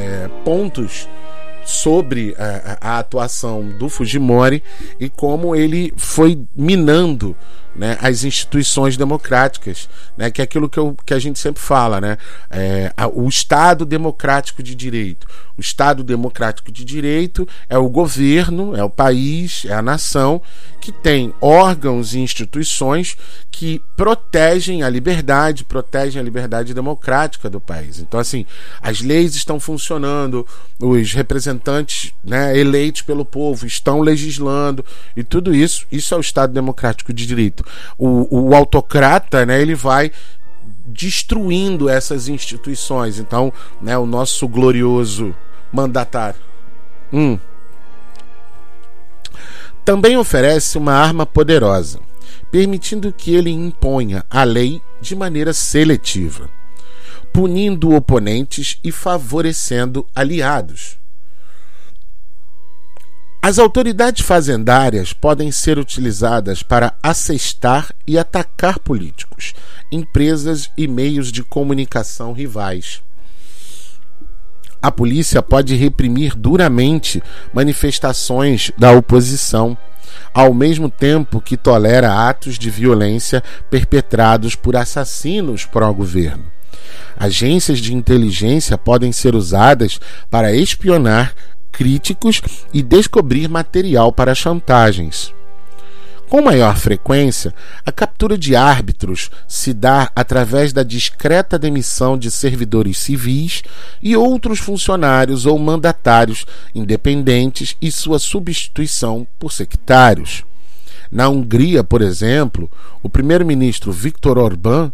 é, pontos sobre a, a, atuação do Fujimori e como ele foi minando né, as instituições democráticas, né, que é aquilo que, eu, que a gente sempre fala, né, é, o Estado democrático de direito. O Estado democrático de direito é o governo, é o país, é a nação que tem órgãos e instituições que protegem a liberdade, protegem a liberdade democrática do país. Então, assim, as leis estão funcionando, os representantes né, eleitos pelo povo estão legislando e tudo isso, isso é o Estado democrático de direito. O, o autocrata, né, ele vai destruindo essas instituições. Então, né, o nosso glorioso mandatário. Hum. Também oferece uma arma poderosa, permitindo que ele imponha a lei de maneira seletiva, punindo oponentes e favorecendo aliados. As autoridades fazendárias podem ser utilizadas para assestar e atacar políticos, empresas e meios de comunicação rivais. A polícia pode reprimir duramente manifestações da oposição, ao mesmo tempo que tolera atos de violência perpetrados por assassinos pró-governo. Agências de inteligência podem ser usadas para espionar críticos e descobrir material para chantagens. Com maior frequência, a captura de árbitros se dá através da discreta demissão de servidores civis e outros funcionários ou mandatários independentes e sua substituição por sectários. Na Hungria, por exemplo, o primeiro-ministro Viktor Orbán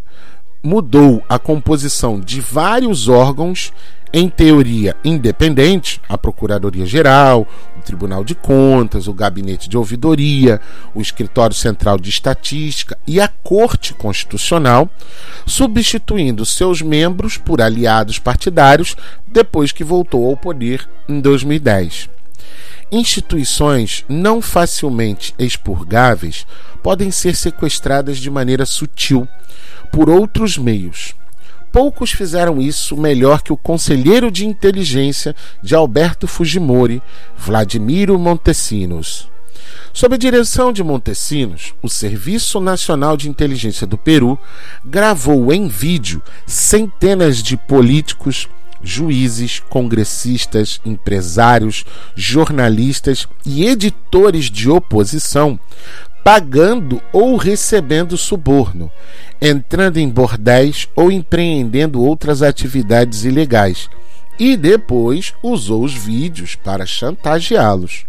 mudou a composição de vários órgãos em teoria independente, a Procuradoria-Geral, o Tribunal de Contas, o Gabinete de Ouvidoria, o Escritório Central de Estatística e a Corte Constitucional, substituindo seus membros por aliados partidários depois que voltou ao poder em 2010. Instituições não facilmente expurgáveis podem ser sequestradas de maneira sutil por outros meios poucos fizeram isso melhor que o conselheiro de inteligência de Alberto Fujimori, Vladimiro Montesinos. Sob a direção de Montesinos, o Serviço Nacional de Inteligência do Peru gravou em vídeo centenas de políticos, juízes, congressistas, empresários, jornalistas e editores de oposição pagando ou recebendo suborno, entrando em bordéis ou empreendendo outras atividades ilegais, e depois usou os vídeos para chantageá-los.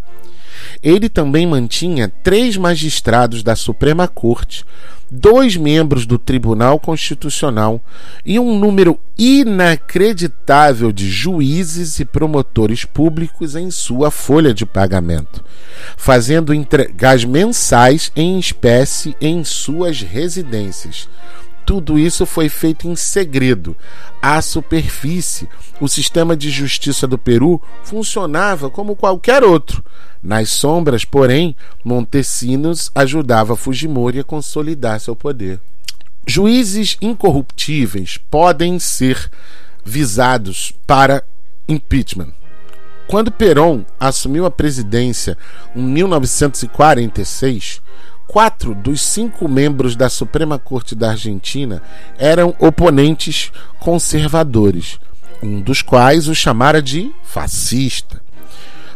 Ele também mantinha três magistrados da Suprema Corte, dois membros do Tribunal Constitucional e um número inacreditável de juízes e promotores públicos em sua folha de pagamento, fazendo entregas mensais em espécie em suas residências. Tudo isso foi feito em segredo. À superfície, o sistema de justiça do Peru funcionava como qualquer outro. Nas sombras, porém, Montesinos ajudava Fujimori a consolidar seu poder. Juízes incorruptíveis podem ser visados para impeachment. Quando Perón assumiu a presidência em 1946, quatro dos cinco membros da Suprema Corte da Argentina eram oponentes conservadores, um dos quais o chamara de fascista.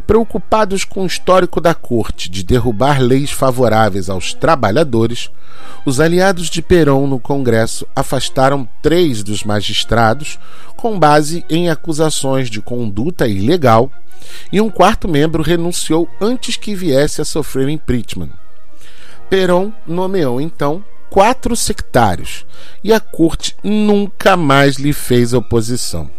Preocupados com o histórico da corte de derrubar leis favoráveis aos trabalhadores, os aliados de Perón no Congresso afastaram três dos magistrados com base em acusações de conduta ilegal, e um quarto membro renunciou antes que viesse a sofrer impeachment. Perón nomeou então quatro sectários e a corte nunca mais lhe fez oposição.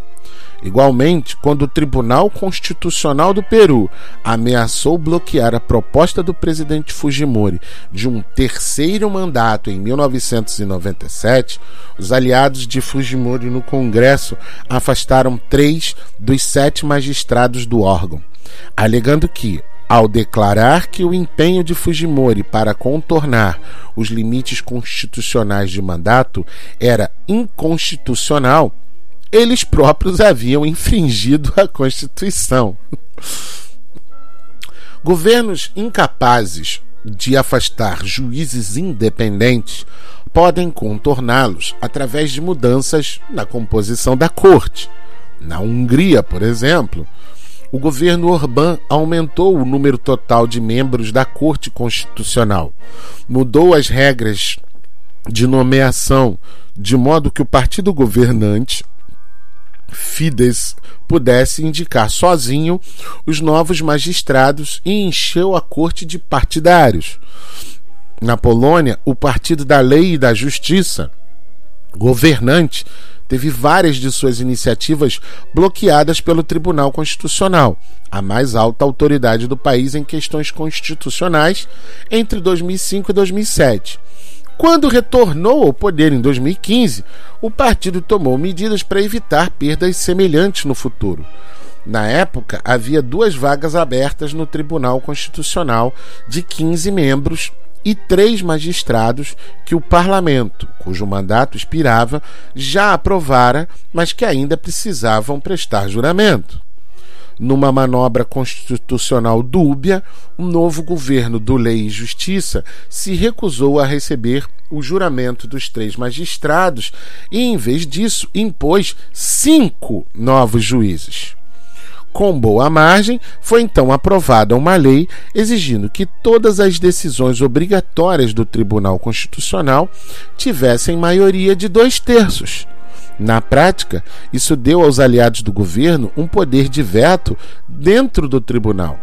Igualmente, quando o Tribunal Constitucional do Peru ameaçou bloquear a proposta do presidente Fujimori de um terceiro mandato em 1997, os aliados de Fujimori no Congresso afastaram três dos sete magistrados do órgão, alegando que, ao declarar que o empenho de Fujimori para contornar os limites constitucionais de mandato era inconstitucional, eles próprios haviam infringido a Constituição. Governos incapazes de afastar juízes independentes podem contorná-los através de mudanças na composição da corte. Na Hungria, por exemplo, o governo Orbán aumentou o número total de membros da Corte Constitucional, mudou as regras de nomeação de modo que o partido governante Fidesz pudesse indicar sozinho os novos magistrados e encheu a corte de partidários. Na Polônia, o Partido da Lei e da Justiça, governante, teve várias de suas iniciativas bloqueadas pelo Tribunal Constitucional, a mais alta autoridade do país em questões constitucionais, entre 2005 e 2007. Quando retornou ao poder em 2015, o partido tomou medidas para evitar perdas semelhantes no futuro. Na época, havia duas vagas abertas no Tribunal Constitucional de 15 membros e três magistrados que o parlamento, cujo mandato expirava, já aprovara, mas que ainda precisavam prestar juramento. Numa manobra constitucional dúbia, o novo governo do Lei e Justiça se recusou a receber o juramento dos três magistrados e, em vez disso, impôs cinco novos juízes. Com boa margem, foi então aprovada uma lei exigindo que todas as decisões obrigatórias do Tribunal Constitucional tivessem maioria de dois terços. Na prática, isso deu aos aliados do governo um poder de veto dentro do tribunal,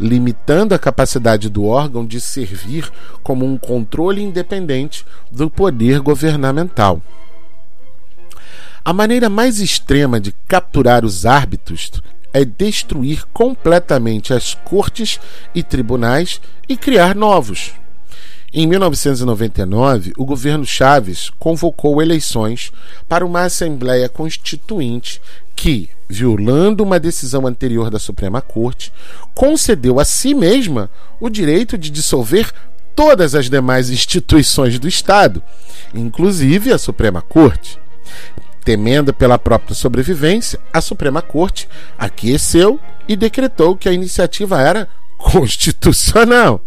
limitando a capacidade do órgão de servir como um controle independente do poder governamental. A maneira mais extrema de capturar os árbitros é destruir completamente as cortes e tribunais e criar novos. Em 1999, o governo Chaves convocou eleições para uma Assembleia Constituinte que, violando uma decisão anterior da Suprema Corte, concedeu a si mesma o direito de dissolver todas as demais instituições do Estado, inclusive a Suprema Corte. Temendo pela própria sobrevivência, a Suprema Corte aqueceu e decretou que a iniciativa era constitucional.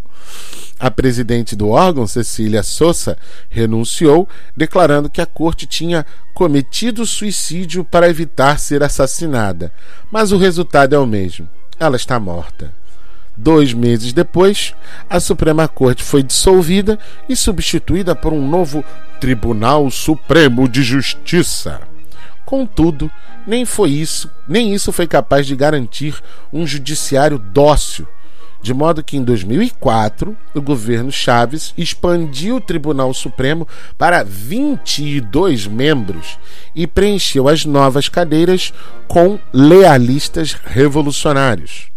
A presidente do órgão, Cecília Souza, renunciou, declarando que a corte tinha cometido suicídio para evitar ser assassinada. Mas o resultado é o mesmo: ela está morta. Dois meses depois, a Suprema Corte foi dissolvida e substituída por um novo Tribunal Supremo de Justiça. Contudo, nem foi isso, nem isso foi capaz de garantir um judiciário dócil, de modo que em 2004 o governo Chaves expandiu o Tribunal Supremo para 22 membros e preencheu as novas cadeiras com lealistas revolucionários.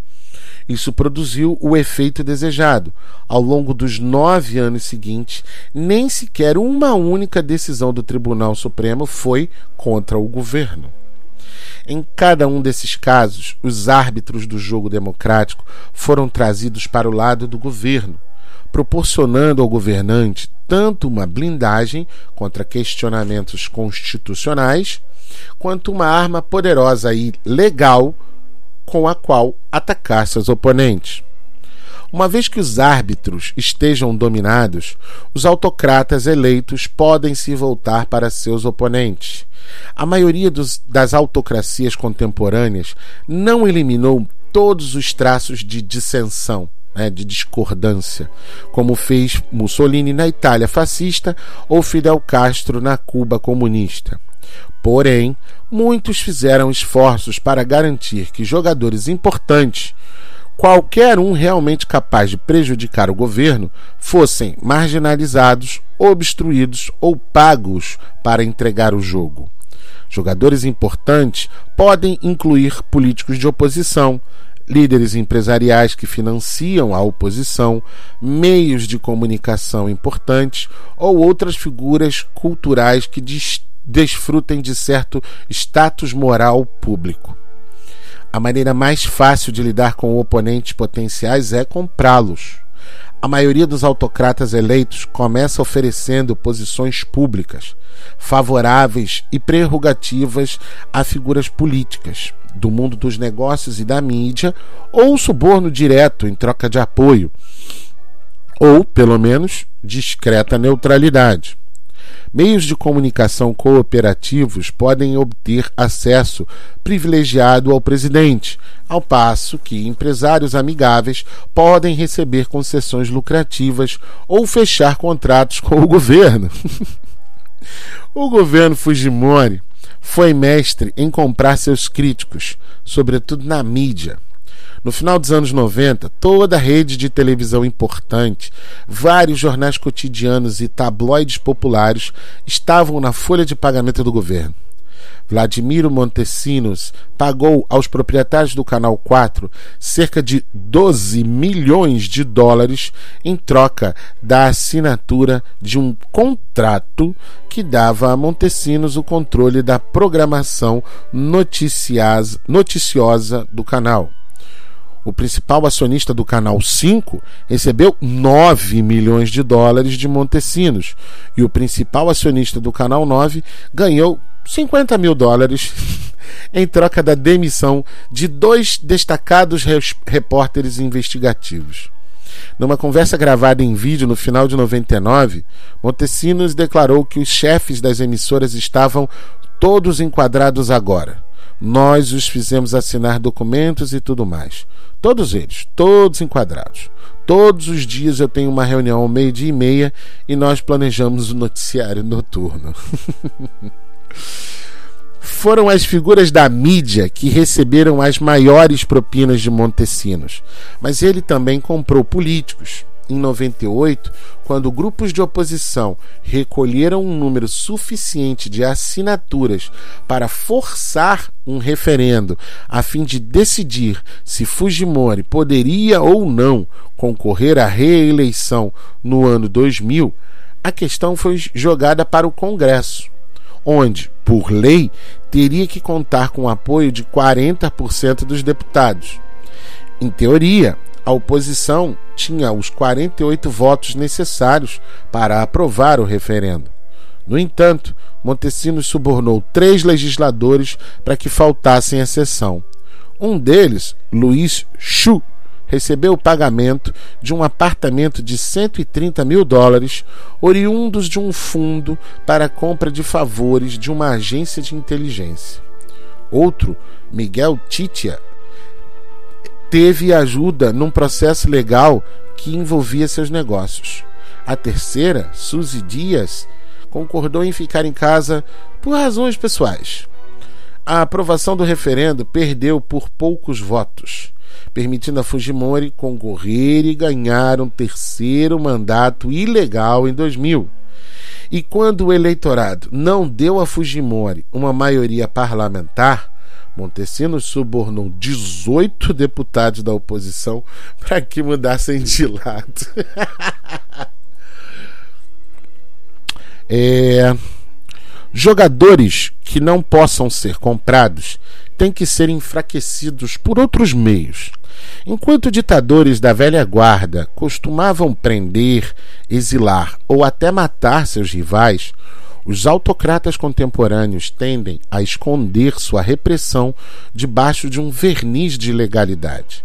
Isso produziu o efeito desejado. Ao longo dos nove anos seguintes, nem sequer uma única decisão do Tribunal Supremo foi contra o governo. Em cada um desses casos, os árbitros do jogo democrático foram trazidos para o lado do governo, proporcionando ao governante tanto uma blindagem contra questionamentos constitucionais, quanto uma arma poderosa e legal com a qual atacar seus oponentes. Uma vez que os árbitros estejam dominados, os autocratas eleitos podem se voltar para seus oponentes. A maioria dos, das autocracias contemporâneas não eliminou todos os traços de dissensão, né, de discordância, como fez Mussolini na Itália fascista ou Fidel Castro na Cuba comunista. Porém, muitos fizeram esforços para garantir que jogadores importantes, qualquer um realmente capaz de prejudicar o governo, fossem marginalizados, obstruídos ou pagos para entregar o jogo. Jogadores importantes podem incluir políticos de oposição, líderes empresariais que financiam a oposição, meios de comunicação importantes ou outras figuras culturais que distinguem desfrutem de certo status moral público. A maneira mais fácil de lidar com oponentes potenciais é comprá-los. A maioria dos autocratas eleitos começa oferecendo posições públicas, favoráveis e prerrogativas a figuras políticas do mundo dos negócios e da mídia, ou suborno direto em troca de apoio, ou, pelo menos, discreta neutralidade. Meios de comunicação cooperativos podem obter acesso privilegiado ao presidente, ao passo que empresários amigáveis podem receber concessões lucrativas ou fechar contratos com o governo. o governo Fujimori foi mestre em comprar seus críticos, sobretudo na mídia. No final dos anos 90, toda a rede de televisão importante, vários jornais cotidianos e tabloides populares estavam na folha de pagamento do governo. Vladimiro Montesinos pagou aos proprietários do Canal 4 cerca de 12 milhões de dólares em troca da assinatura de um contrato que dava a Montesinos o controle da programação noticiosa do canal o principal acionista do Canal 5, recebeu 9 milhões de dólares de Montesinos. E o principal acionista do Canal 9 ganhou 50 mil dólares em troca da demissão de dois destacados repórteres investigativos. Numa conversa gravada em vídeo no final de 99, Montesinos declarou que os chefes das emissoras estavam todos enquadrados agora. Nós os fizemos assinar documentos e tudo mais. Todos eles, todos enquadrados. Todos os dias eu tenho uma reunião ao meio-dia e meia e nós planejamos o noticiário noturno. Foram as figuras da mídia que receberam as maiores propinas de Montesinos, mas ele também comprou políticos, em 98, quando grupos de oposição recolheram um número suficiente de assinaturas para forçar um referendo a fim de decidir se Fujimori poderia ou não concorrer à reeleição no ano 2000, a questão foi jogada para o Congresso, onde, por lei, teria que contar com o apoio de 40% dos deputados. Em teoria, a oposição tinha os 48 votos necessários para aprovar o referendo. No entanto, Montesinos subornou três legisladores para que faltassem à sessão. Um deles, Luiz Chu, recebeu o pagamento de um apartamento de 130 mil dólares, oriundos de um fundo para compra de favores de uma agência de inteligência. Outro, Miguel Titia, teve ajuda num processo legal que envolvia seus negócios. A terceira, Suzy Dias, concordou em ficar em casa por razões pessoais. A aprovação do referendo perdeu por poucos votos, permitindo a Fujimori concorrer e ganhar um terceiro mandato ilegal em 2000. E quando o eleitorado não deu a Fujimori uma maioria parlamentar, Montesinos subornou 18 deputados da oposição para que mudassem de lado. é, jogadores que não possam ser comprados têm que ser enfraquecidos por outros meios. Enquanto ditadores da velha guarda costumavam prender, exilar ou até matar seus rivais, os autocratas contemporâneos tendem a esconder sua repressão debaixo de um verniz de legalidade.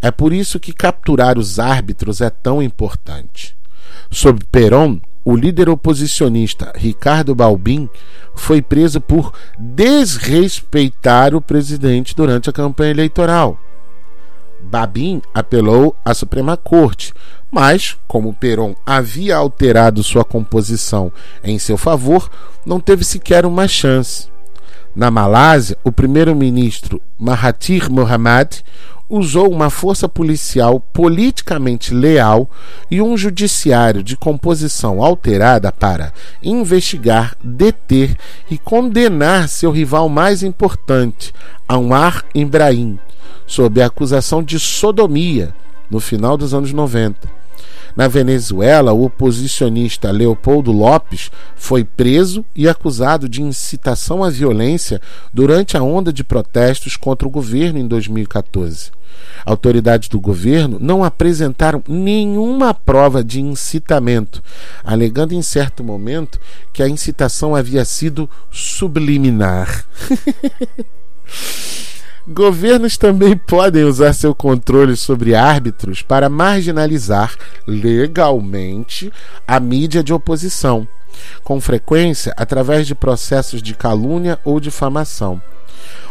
É por isso que capturar os árbitros é tão importante. Sob Perón, o líder oposicionista Ricardo Balbin foi preso por desrespeitar o presidente durante a campanha eleitoral. Babin apelou à Suprema Corte, mas, como Peron havia alterado sua composição em seu favor, não teve sequer uma chance. Na Malásia, o primeiro-ministro Mahathir Mohamad usou uma força policial politicamente leal e um judiciário de composição alterada para investigar, deter e condenar seu rival mais importante, Anwar Ibrahim, sob a acusação de sodomia no final dos anos 90. Na Venezuela, o oposicionista Leopoldo Lopes foi preso e acusado de incitação à violência durante a onda de protestos contra o governo em 2014. Autoridades do governo não apresentaram nenhuma prova de incitamento, alegando em certo momento que a incitação havia sido subliminar. Governos também podem usar seu controle sobre árbitros para marginalizar legalmente a mídia de oposição, com frequência através de processos de calúnia ou difamação.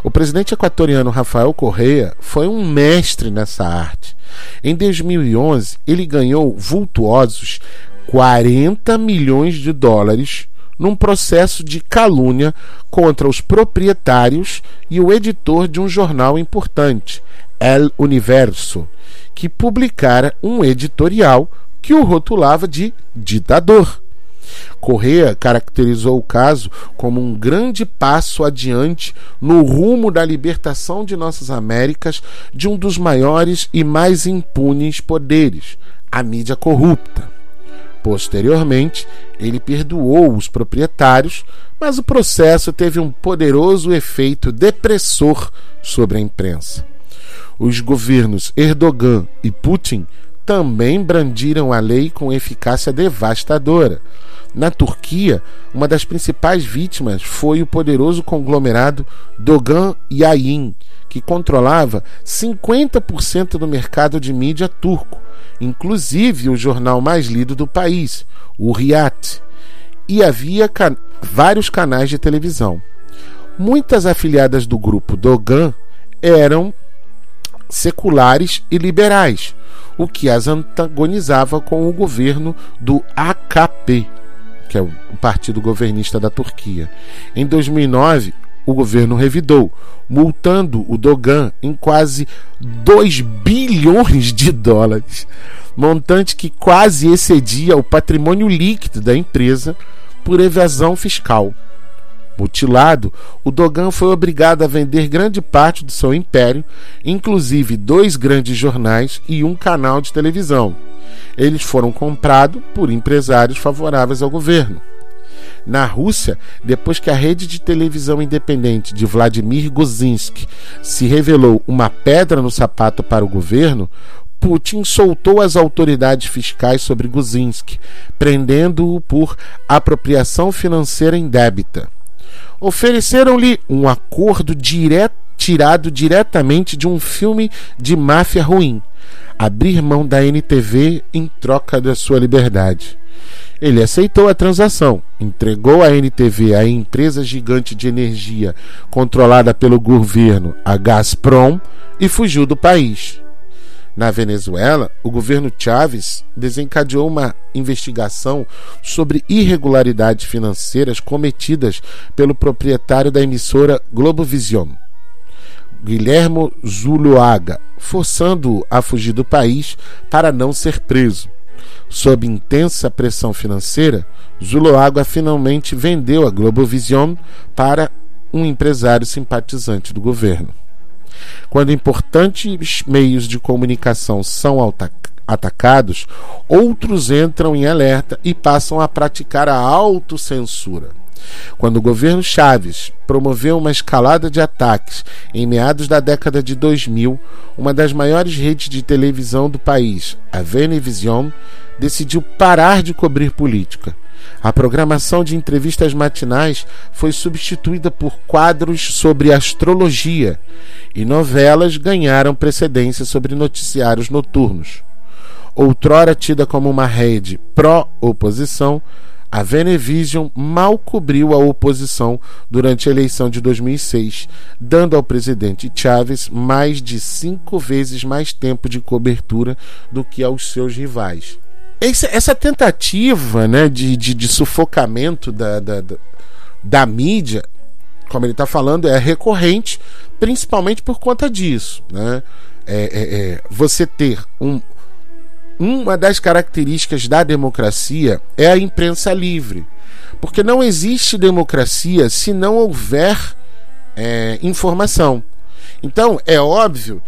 O presidente equatoriano Rafael Correa foi um mestre nessa arte. Em 2011, ele ganhou vultuosos 40 milhões de dólares num processo de calúnia contra os proprietários e o editor de um jornal importante, El Universo, que publicara um editorial que o rotulava de ditador. Correa caracterizou o caso como um grande passo adiante no rumo da libertação de nossas Américas de um dos maiores e mais impunes poderes, a mídia corrupta. Posteriormente, ele perdoou os proprietários, mas o processo teve um poderoso efeito depressor sobre a imprensa. Os governos Erdogan e Putin também brandiram a lei com eficácia devastadora. Na Turquia, uma das principais vítimas foi o poderoso conglomerado Dogan Yayın, que controlava 50% do mercado de mídia turco inclusive o jornal mais lido do país, o Riat, e havia can vários canais de televisão. Muitas afiliadas do grupo Dogan eram seculares e liberais, o que as antagonizava com o governo do AKP, que é o partido governista da Turquia. Em 2009, o governo revidou, multando o Dogan em quase 2 bilhões de dólares, montante que quase excedia o patrimônio líquido da empresa por evasão fiscal. Mutilado, o Dogan foi obrigado a vender grande parte do seu império, inclusive dois grandes jornais e um canal de televisão. Eles foram comprados por empresários favoráveis ao governo. Na Rússia, depois que a rede de televisão independente de Vladimir Gozinski se revelou uma pedra no sapato para o governo, Putin soltou as autoridades fiscais sobre Guzinski, prendendo-o por apropriação financeira indébita. Ofereceram-lhe um acordo tirado diretamente de um filme de máfia ruim, abrir mão da NTV em troca da sua liberdade. Ele aceitou a transação, entregou a NTV à empresa gigante de energia controlada pelo governo, a Gazprom, e fugiu do país. Na Venezuela, o governo Chávez desencadeou uma investigação sobre irregularidades financeiras cometidas pelo proprietário da emissora Globovision, Guilhermo Zuluaga, forçando-o a fugir do país para não ser preso. Sob intensa pressão financeira, Zuloaga finalmente vendeu a Globovision para um empresário simpatizante do governo. Quando importantes meios de comunicação são atacados, outros entram em alerta e passam a praticar a autocensura. Quando o governo Chaves promoveu uma escalada de ataques em meados da década de 2000, uma das maiores redes de televisão do país, a Venevision, decidiu parar de cobrir política. A programação de entrevistas matinais foi substituída por quadros sobre astrologia e novelas ganharam precedência sobre noticiários noturnos. Outrora tida como uma rede pró-oposição, a Venevision mal cobriu a oposição durante a eleição de 2006, dando ao presidente Chávez mais de cinco vezes mais tempo de cobertura do que aos seus rivais. Essa, tentativa né, de, de, de sufocamento da, da, da, da mídia, como ele está falando, é recorrente, principalmente por conta disso. Né? É, é, é, você ter um, uma das características da democracia é a imprensa livre. Porque não existe democracia se não houver é, informação. Então, é óbvio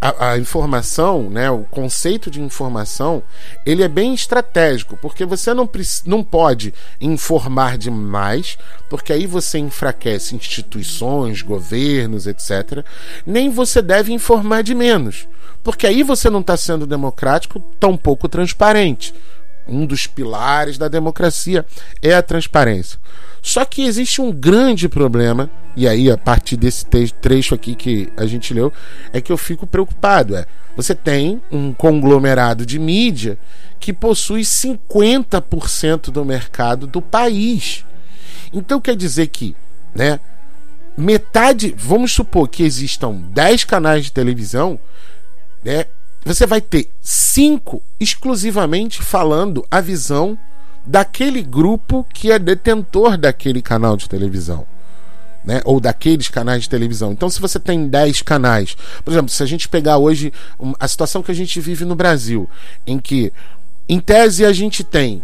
a, a, informação, né, o conceito de informação, ele é bem estratégico, porque você não, não pode informar demais, porque aí você enfraquece instituições, governos, etc. Nem você deve informar de menos, porque aí você não está sendo democrático, tampouco transparente. Um dos pilares da democracia é a transparência. Só que existe um grande problema, e aí a partir desse trecho aqui que a gente leu, é que eu fico preocupado. É, você tem um conglomerado de mídia que possui 50% do mercado do país. Então quer dizer que, né, metade, vamos supor que existam 10 canais de televisão, né, você vai ter cinco exclusivamente falando a visão daquele grupo que é detentor daquele canal de televisão. Né? Ou daqueles canais de televisão. Então, se você tem 10 canais, por exemplo, se a gente pegar hoje a situação que a gente vive no Brasil, em que, em tese, a gente tem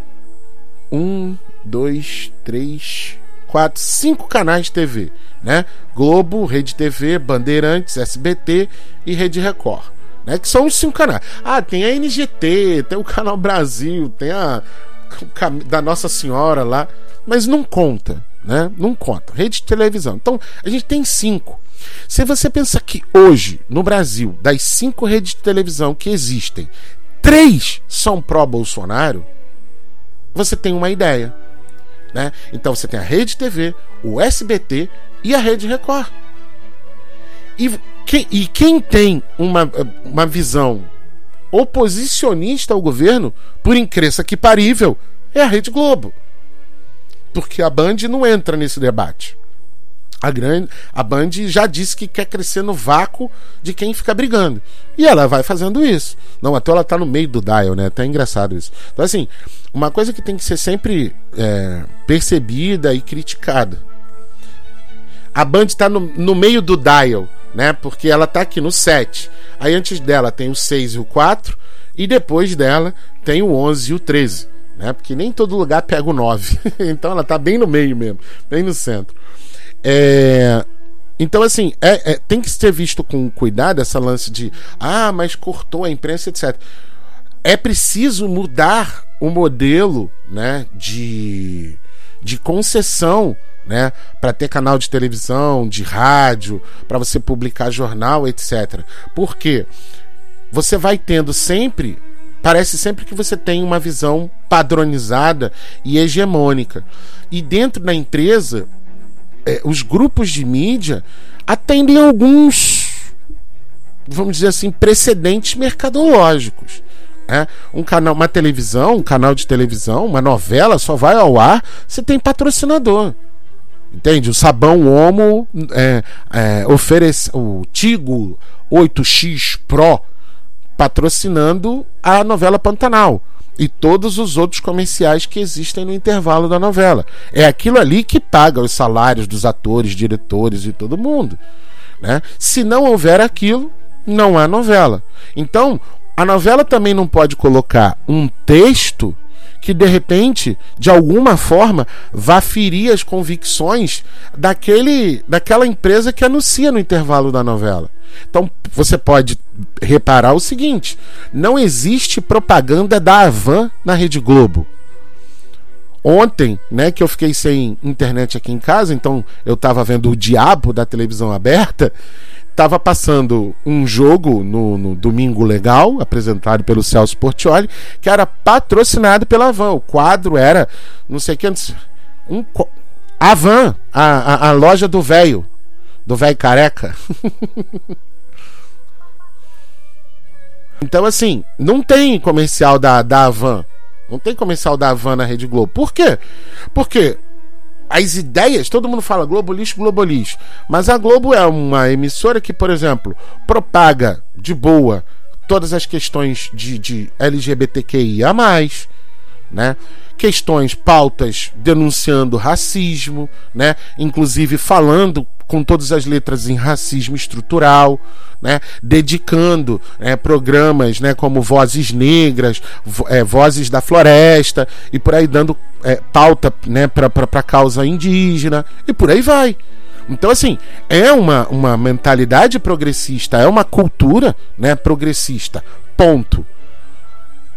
um, dois, três, quatro, cinco canais de TV, né? Globo, Rede TV, Bandeirantes, SBT e Rede Record. Né, que são os cinco canais. Ah, tem a NGT, tem o Canal Brasil, tem a da Nossa Senhora lá, mas não conta, né? Não conta. Rede de televisão. Então, a gente tem cinco. Se você pensa que hoje, no Brasil, das cinco redes de televisão que existem, três são pró-Bolsonaro, você tem uma ideia. Né? Então você tem a Rede TV, o SBT e a Rede Record. E, que, e quem tem uma, uma visão oposicionista ao governo, por incrível que parível, é a Rede Globo. Porque a Band não entra nesse debate. A, grande, a Band já disse que quer crescer no vácuo de quem fica brigando. E ela vai fazendo isso. Não, até ela tá no meio do dial, né? Até é engraçado isso. Então, assim, uma coisa que tem que ser sempre é, percebida e criticada. A Band está no, no meio do dial né? Porque ela tá aqui no 7. Aí antes dela tem o 6 e o 4 e depois dela tem o 11 e o 13, né? Porque nem todo lugar pega o 9. então ela tá bem no meio mesmo, bem no centro. É... Então, assim, é, é, tem que ser visto com cuidado essa lance de ah, mas cortou a imprensa, etc. É preciso mudar o modelo né, de, de concessão né? Para ter canal de televisão, de rádio, para você publicar jornal, etc. Por quê? Você vai tendo sempre, parece sempre que você tem uma visão padronizada e hegemônica. E dentro da empresa, é, os grupos de mídia atendem alguns, vamos dizer assim, precedentes mercadológicos. É, um canal, uma televisão, um canal de televisão, uma novela só vai ao ar se tem patrocinador. Entende? O sabão Omo é, é, oferece o Tigo 8X Pro patrocinando a novela Pantanal e todos os outros comerciais que existem no intervalo da novela. É aquilo ali que paga os salários dos atores, diretores e todo mundo. Né? Se não houver aquilo, não há novela. Então, a novela também não pode colocar um texto que de repente, de alguma forma, vá ferir as convicções daquele, daquela empresa que anuncia no intervalo da novela. Então você pode reparar o seguinte: não existe propaganda da Avan na Rede Globo. Ontem, né, que eu fiquei sem internet aqui em casa, então eu estava vendo o diabo da televisão aberta estava passando um jogo no, no, Domingo Legal, apresentado pelo Celso Portioli, que era patrocinado pela Van. O quadro era, não sei que, um, a Van, a, a, a loja do velho, do velho careca. então, assim, não tem comercial da, da Van. Não tem comercial da Van na Rede Globo. Por quê? Porque as ideias, todo mundo fala Globo lixo, Globo lixo. Mas a Globo é uma emissora que, por exemplo, propaga de boa todas as questões de, de LGBTQIA, né? Questões, pautas denunciando racismo, né? Inclusive falando com todas as letras em racismo estrutural, né? dedicando né, programas né, como Vozes Negras, é, Vozes da Floresta, e por aí dando é, pauta né, para a causa indígena, e por aí vai. Então, assim, é uma, uma mentalidade progressista, é uma cultura né, progressista. Ponto.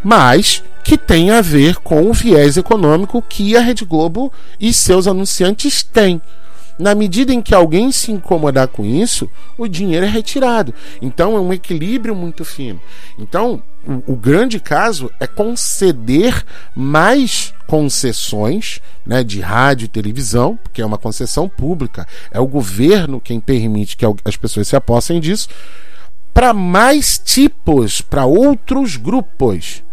Mas que tem a ver com o viés econômico que a Rede Globo e seus anunciantes têm. Na medida em que alguém se incomodar com isso, o dinheiro é retirado. Então é um equilíbrio muito fino. Então, o, o grande caso é conceder mais concessões né, de rádio e televisão, porque é uma concessão pública, é o governo quem permite que as pessoas se apossem disso, para mais tipos, para outros grupos.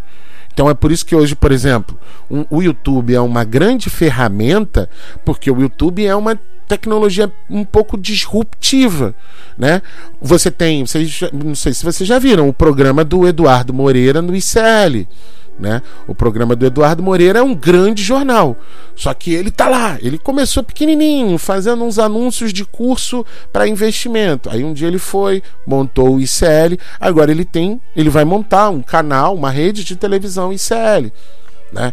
Então é por isso que hoje, por exemplo, um, o YouTube é uma grande ferramenta, porque o YouTube é uma tecnologia um pouco disruptiva, né? Você tem, vocês, não sei se vocês já viram o programa do Eduardo Moreira no ICL, né? O programa do Eduardo Moreira é um grande jornal, só que ele tá lá. Ele começou pequenininho, fazendo uns anúncios de curso para investimento. Aí um dia ele foi, montou o ICL. Agora ele tem, ele vai montar um canal, uma rede de televisão ICL, né?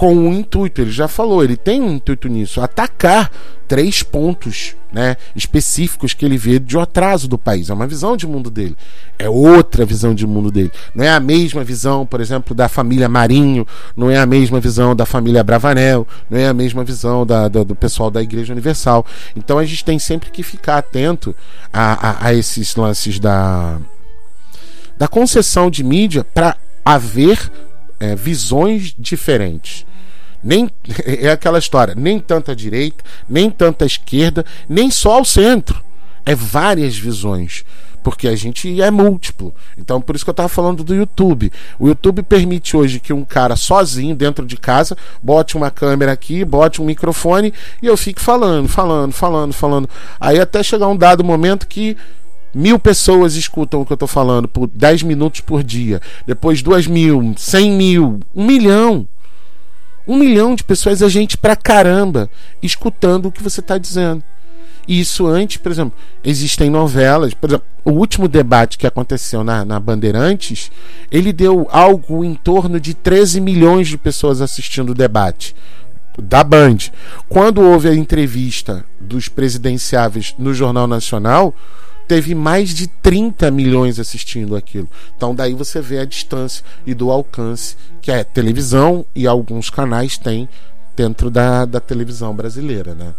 Com um intuito, ele já falou, ele tem um intuito nisso, atacar três pontos né, específicos que ele vê de atraso do país. É uma visão de mundo dele. É outra visão de mundo dele. Não é a mesma visão, por exemplo, da família Marinho, não é a mesma visão da família Bravanel, não é a mesma visão da, da, do pessoal da Igreja Universal. Então a gente tem sempre que ficar atento a, a, a esses lances da, da concessão de mídia para haver é, visões diferentes. Nem é aquela história, nem tanta direita, nem tanta esquerda, nem só o centro. É várias visões, porque a gente é múltiplo. Então, por isso que eu estava falando do YouTube. O YouTube permite hoje que um cara sozinho dentro de casa bote uma câmera aqui, bote um microfone e eu fique falando, falando, falando, falando. Aí até chegar um dado momento que mil pessoas escutam o que eu estou falando por 10 minutos por dia, depois duas mil, cem mil, um milhão. Um milhão de pessoas é gente pra caramba escutando o que você está dizendo. E isso antes, por exemplo, existem novelas. Por exemplo, o último debate que aconteceu na, na Bandeirantes, ele deu algo em torno de 13 milhões de pessoas assistindo o debate da Band. Quando houve a entrevista dos presidenciáveis no Jornal Nacional, teve mais de 30 milhões assistindo aquilo. Então daí você vê a distância e do alcance que a televisão e alguns canais têm dentro da, da televisão brasileira, né?